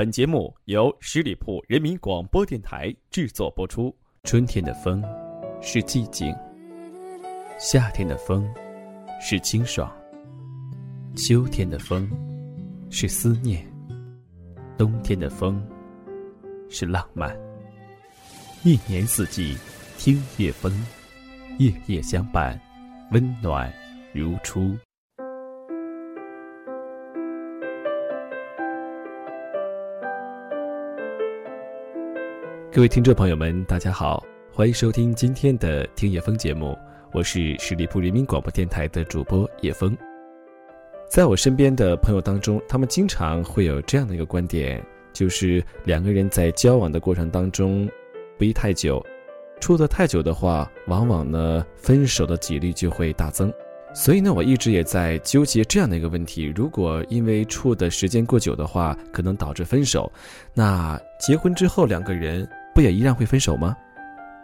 本节目由十里铺人民广播电台制作播出。春天的风是寂静，夏天的风是清爽，秋天的风是思念，冬天的风是浪漫。一年四季，听夜风，夜夜相伴，温暖如初。各位听众朋友们，大家好，欢迎收听今天的听叶风节目，我是十里铺人民广播电台的主播叶风。在我身边的朋友当中，他们经常会有这样的一个观点，就是两个人在交往的过程当中，不宜太久，处得太久的话，往往呢分手的几率就会大增。所以呢，我一直也在纠结这样的一个问题：如果因为处的时间过久的话，可能导致分手，那结婚之后两个人。不也一样会分手吗？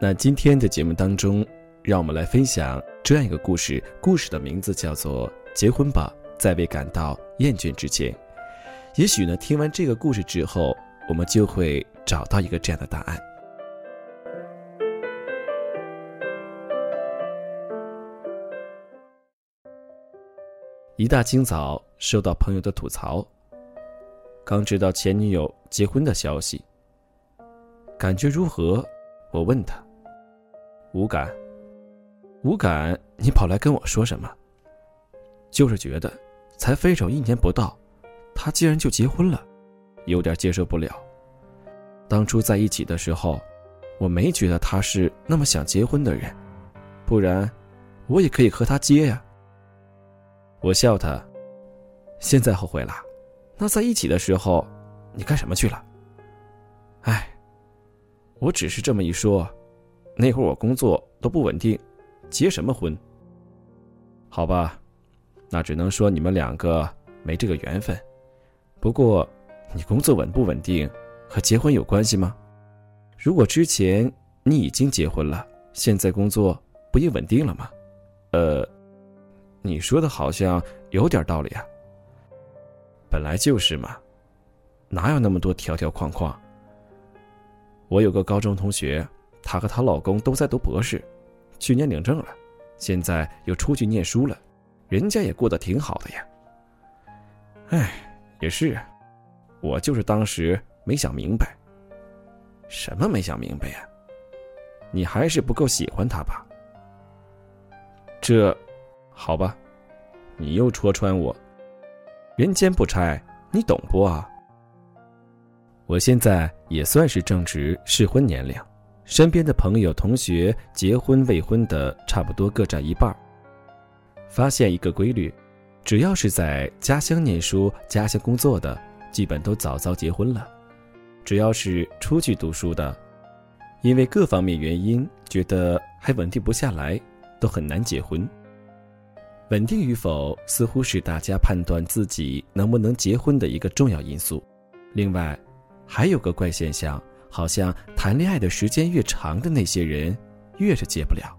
那今天的节目当中，让我们来分享这样一个故事。故事的名字叫做《结婚吧，在未感到厌倦之前》。也许呢，听完这个故事之后，我们就会找到一个这样的答案。一大清早，收到朋友的吐槽，刚知道前女友结婚的消息。感觉如何？我问他。无感。无感？你跑来跟我说什么？就是觉得，才分手一年不到，他竟然就结婚了，有点接受不了。当初在一起的时候，我没觉得他是那么想结婚的人，不然，我也可以和他结呀。我笑他。现在后悔了？那在一起的时候，你干什么去了？哎。我只是这么一说，那会儿我工作都不稳定，结什么婚？好吧，那只能说你们两个没这个缘分。不过，你工作稳不稳定和结婚有关系吗？如果之前你已经结婚了，现在工作不也稳定了吗？呃，你说的好像有点道理啊。本来就是嘛，哪有那么多条条框框？我有个高中同学，她和她老公都在读博士，去年领证了，现在又出去念书了，人家也过得挺好的呀。哎，也是，我就是当时没想明白。什么没想明白呀？你还是不够喜欢他吧？这，好吧，你又戳穿我。人间不拆，你懂不啊？我现在也算是正值适婚年龄，身边的朋友、同学结婚未婚的差不多各占一半。发现一个规律，只要是在家乡念书、家乡工作的，基本都早早结婚了；只要是出去读书的，因为各方面原因觉得还稳定不下来，都很难结婚。稳定与否，似乎是大家判断自己能不能结婚的一个重要因素。另外，还有个怪现象，好像谈恋爱的时间越长的那些人，越是戒不了。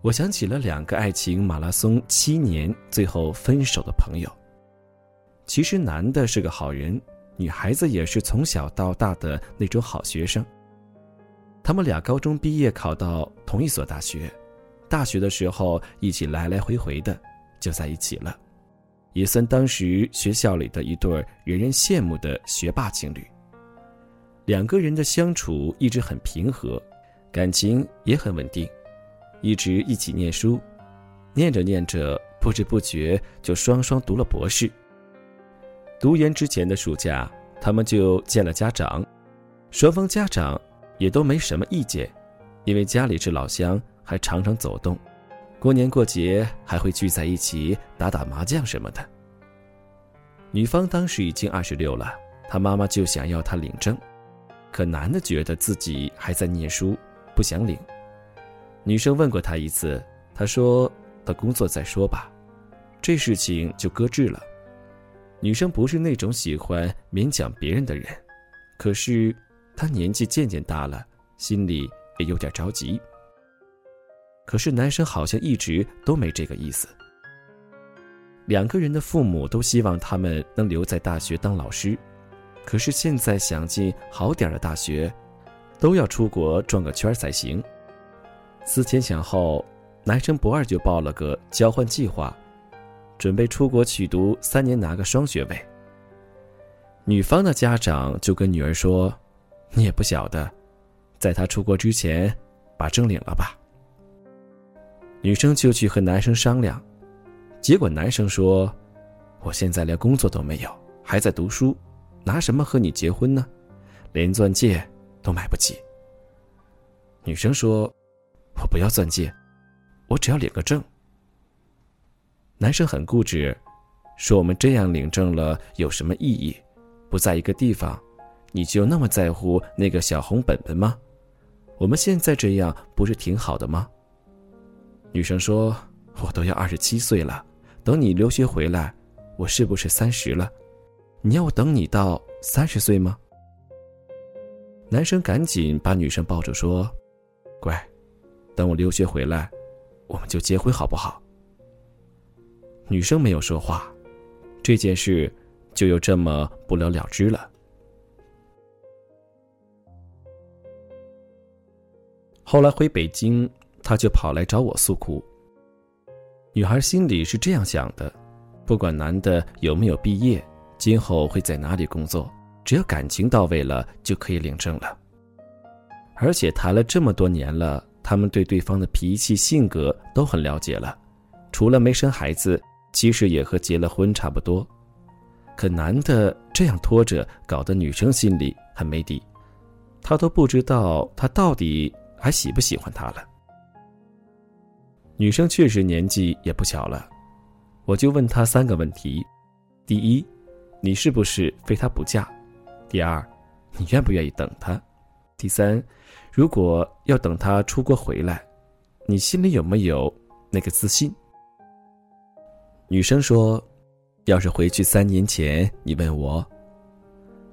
我想起了两个爱情马拉松七年最后分手的朋友。其实男的是个好人，女孩子也是从小到大的那种好学生。他们俩高中毕业考到同一所大学，大学的时候一起来来回回的，就在一起了。也算当时学校里的一对人人羡慕的学霸情侣。两个人的相处一直很平和，感情也很稳定，一直一起念书，念着念着，不知不觉就双双读了博士。读研之前的暑假，他们就见了家长，双方家长也都没什么意见，因为家里是老乡，还常常走动。过年过节还会聚在一起打打麻将什么的。女方当时已经二十六了，她妈妈就想要她领证，可男的觉得自己还在念书，不想领。女生问过他一次，他说等工作再说吧，这事情就搁置了。女生不是那种喜欢勉强别人的人，可是她年纪渐渐大了，心里也有点着急。可是男生好像一直都没这个意思。两个人的父母都希望他们能留在大学当老师，可是现在想进好点的大学，都要出国转个圈才行。思前想后，男生不二就报了个交换计划，准备出国去读三年，拿个双学位。女方的家长就跟女儿说：“你也不晓得，在他出国之前，把证领了吧。”女生就去和男生商量，结果男生说：“我现在连工作都没有，还在读书，拿什么和你结婚呢？连钻戒都买不起。”女生说：“我不要钻戒，我只要领个证。”男生很固执，说：“我们这样领证了有什么意义？”不在一个地方，你就那么在乎那个小红本本吗？我们现在这样不是挺好的吗？女生说：“我都要二十七岁了，等你留学回来，我是不是三十了？你要我等你到三十岁吗？”男生赶紧把女生抱住说：“乖，等我留学回来，我们就结婚好不好？”女生没有说话，这件事。就又这么不了了之了。后来回北京，他就跑来找我诉苦。女孩心里是这样想的：不管男的有没有毕业，今后会在哪里工作，只要感情到位了，就可以领证了。而且谈了这么多年了，他们对对方的脾气、性格都很了解了，除了没生孩子，其实也和结了婚差不多。可男的这样拖着，搞得女生心里很没底，她都不知道他到底还喜不喜欢他了。女生确实年纪也不小了，我就问她三个问题：第一，你是不是非他不嫁？第二，你愿不愿意等他？第三，如果要等他出国回来，你心里有没有那个自信？女生说。要是回去三年前，你问我，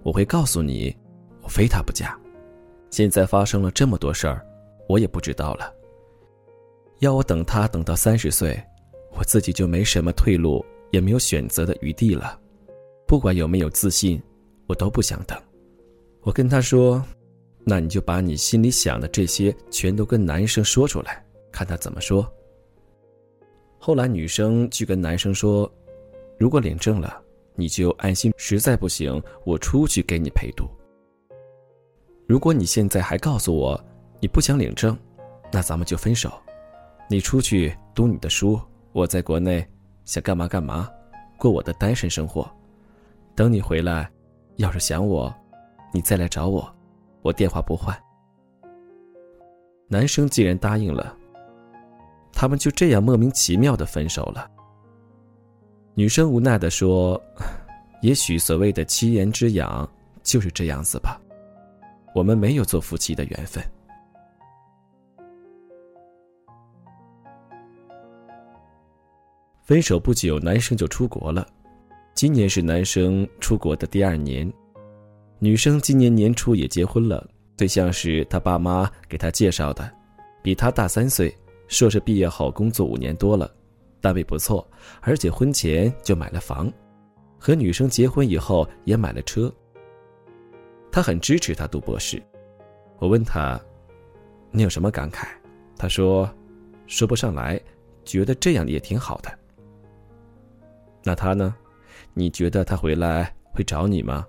我会告诉你，我非他不嫁。现在发生了这么多事儿，我也不知道了。要我等他等到三十岁，我自己就没什么退路，也没有选择的余地了。不管有没有自信，我都不想等。我跟他说：“那你就把你心里想的这些全都跟男生说出来，看他怎么说。”后来女生去跟男生说。如果领证了，你就安心；实在不行，我出去给你陪读。如果你现在还告诉我你不想领证，那咱们就分手。你出去读你的书，我在国内想干嘛干嘛，过我的单身生活。等你回来，要是想我，你再来找我，我电话不换。男生既然答应了，他们就这样莫名其妙的分手了。女生无奈的说：“ 也许所谓的七言之痒就是这样子吧，我们没有做夫妻的缘分。”分手不久，男生就出国了。今年是男生出国的第二年，女生今年年初也结婚了，对象是他爸妈给他介绍的，比他大三岁，硕士毕业后工作五年多了。单位不错，而且婚前就买了房，和女生结婚以后也买了车。他很支持他读博士。我问他：“你有什么感慨？”他说：“说不上来，觉得这样也挺好的。”那他呢？你觉得他回来会找你吗？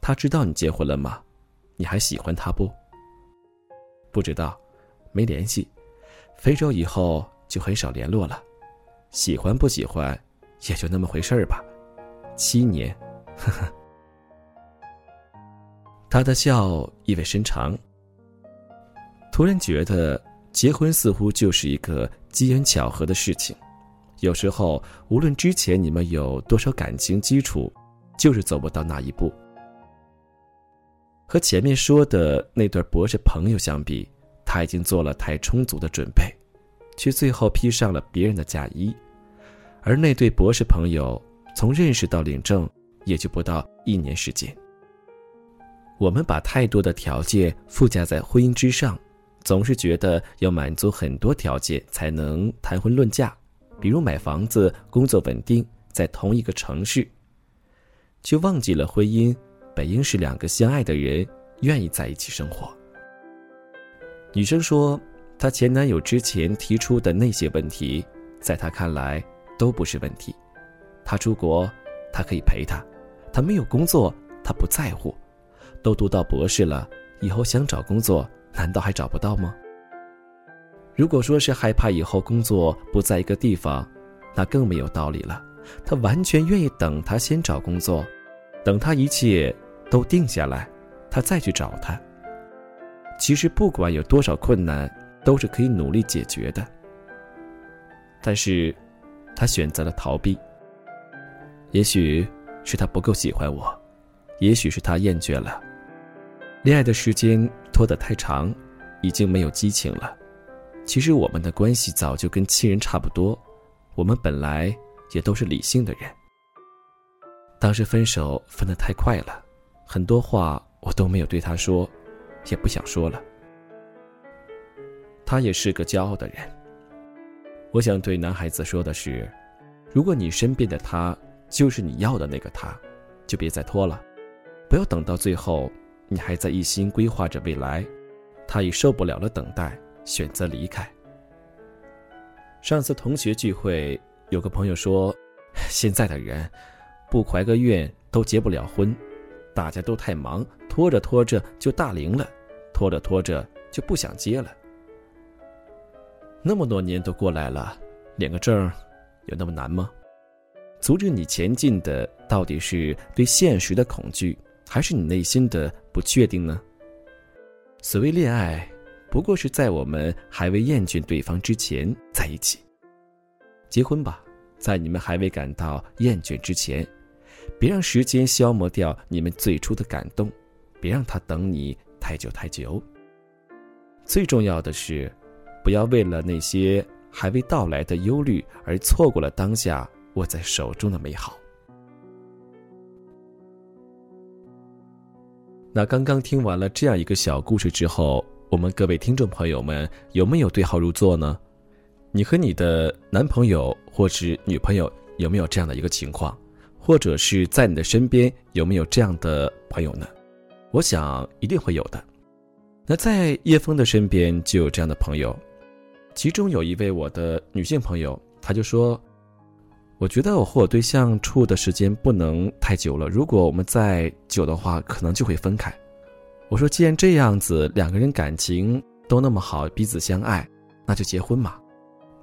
他知道你结婚了吗？你还喜欢他不？不知道，没联系。分手以后就很少联络了。喜欢不喜欢，也就那么回事儿吧。七年，呵呵。他的笑意味深长。突然觉得结婚似乎就是一个机缘巧合的事情。有时候，无论之前你们有多少感情基础，就是走不到那一步。和前面说的那对博士朋友相比，他已经做了太充足的准备。却最后披上了别人的嫁衣，而那对博士朋友从认识到领证也就不到一年时间。我们把太多的条件附加在婚姻之上，总是觉得要满足很多条件才能谈婚论嫁，比如买房子、工作稳定、在同一个城市，却忘记了婚姻本应是两个相爱的人愿意在一起生活。女生说，她前男友之前提出的那些问题，在她看来都不是问题。他出国，他可以陪她；他没有工作，她不在乎。都读到博士了，以后想找工作，难道还找不到吗？如果说是害怕以后工作不在一个地方，那更没有道理了。他完全愿意等他先找工作，等他一切都定下来，他再去找他。其实不管有多少困难，都是可以努力解决的。但是，他选择了逃避。也许是他不够喜欢我，也许是他厌倦了。恋爱的时间拖得太长，已经没有激情了。其实我们的关系早就跟亲人差不多，我们本来也都是理性的人。当时分手分得太快了，很多话我都没有对他说，也不想说了。他也是个骄傲的人。我想对男孩子说的是：如果你身边的他就是你要的那个他，就别再拖了，不要等到最后，你还在一心规划着未来，他已受不了了等待。选择离开。上次同学聚会，有个朋友说：“现在的人，不怀个愿都结不了婚，大家都太忙，拖着拖着就大龄了，拖着拖着就不想结了。那么多年都过来了，领个证，有那么难吗？阻止你前进的，到底是对现实的恐惧，还是你内心的不确定呢？所谓恋爱。”不过是在我们还未厌倦对方之前在一起。结婚吧，在你们还未感到厌倦之前，别让时间消磨掉你们最初的感动，别让他等你太久太久。最重要的是，不要为了那些还未到来的忧虑而错过了当下握在手中的美好。那刚刚听完了这样一个小故事之后。我们各位听众朋友们，有没有对号入座呢？你和你的男朋友或是女朋友有没有这样的一个情况？或者是在你的身边有没有这样的朋友呢？我想一定会有的。那在叶枫的身边就有这样的朋友，其中有一位我的女性朋友，她就说：“我觉得我和我对象处的时间不能太久了，如果我们再久的话，可能就会分开。”我说：“既然这样子，两个人感情都那么好，彼此相爱，那就结婚嘛。”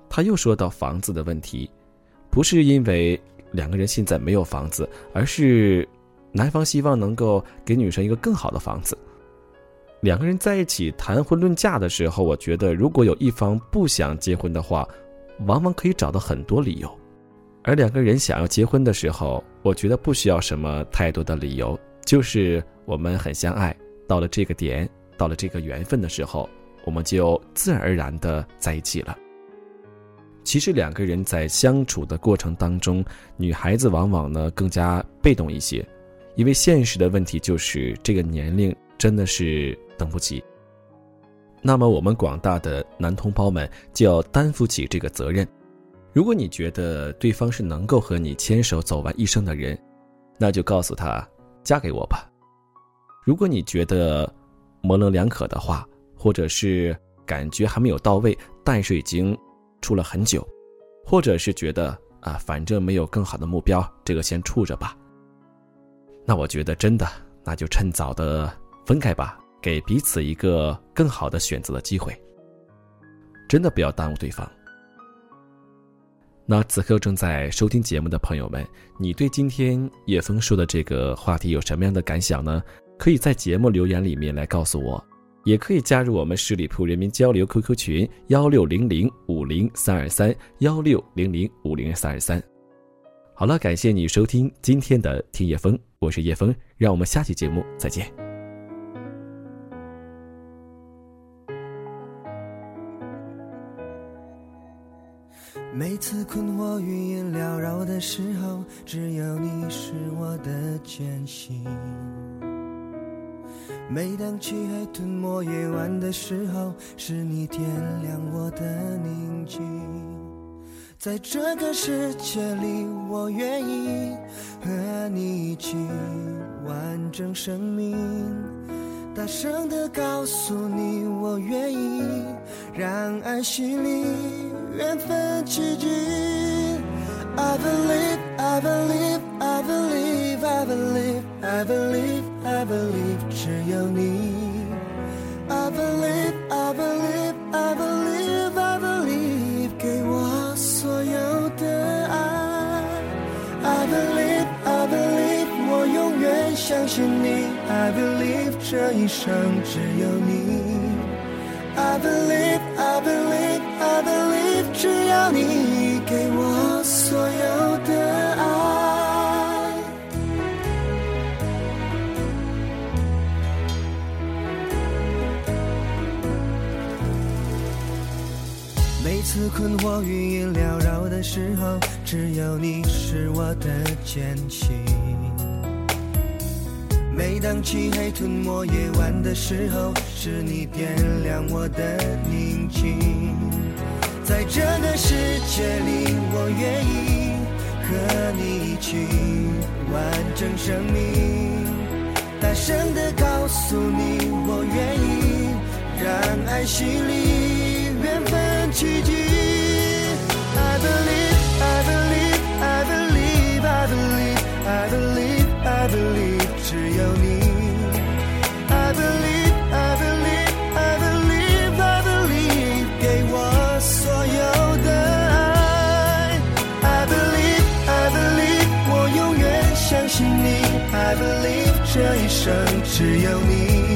他又说到房子的问题，不是因为两个人现在没有房子，而是男方希望能够给女生一个更好的房子。两个人在一起谈婚论嫁的时候，我觉得如果有一方不想结婚的话，往往可以找到很多理由；而两个人想要结婚的时候，我觉得不需要什么太多的理由，就是我们很相爱。到了这个点，到了这个缘分的时候，我们就自然而然的在一起了。其实两个人在相处的过程当中，女孩子往往呢更加被动一些，因为现实的问题就是这个年龄真的是等不及。那么我们广大的男同胞们就要担负起这个责任。如果你觉得对方是能够和你牵手走完一生的人，那就告诉他嫁给我吧。如果你觉得模棱两可的话，或者是感觉还没有到位，但是已经处了很久，或者是觉得啊，反正没有更好的目标，这个先处着吧。那我觉得真的，那就趁早的分开吧，给彼此一个更好的选择的机会。真的不要耽误对方。那此刻正在收听节目的朋友们，你对今天叶枫说的这个话题有什么样的感想呢？可以在节目留言里面来告诉我，也可以加入我们十里铺人民交流 QQ 群幺六零零五零三二三幺六零零五零三二三。好了，感谢你收听今天的听叶风，我是叶风，让我们下期节目再见。每次困惑云烟缭绕的时候，只有你是我的坚信。每当漆黑吞没夜晚的时候，是你点亮我的宁静。在这个世界里，我愿意和你一起完整生命。大声的告诉你，我愿意让爱洗礼，缘分奇迹。I believe, I believe, I believe, I believe, I believe, I believe，只有你。I believe, I believe, I believe, I believe，给我所有的爱。I believe, I believe，我永远相信你。I believe，这一生只有你。I believe, I believe, I believe，只要你给我所有的困惑云烟缭绕的时候，只有你是我的坚信。每当漆黑吞没夜晚的时候，是你点亮我的宁静。在这个世界里，我愿意和你一起完整生命。大声的告诉你，我愿意让爱洗礼，缘分奇迹。I believe, I believe, I believe, I believe, I believe, I believe，只有你。I believe, I believe, I believe, I believe，给我所有的爱。I believe, I believe，我永远相信你。I believe，这一生只有你。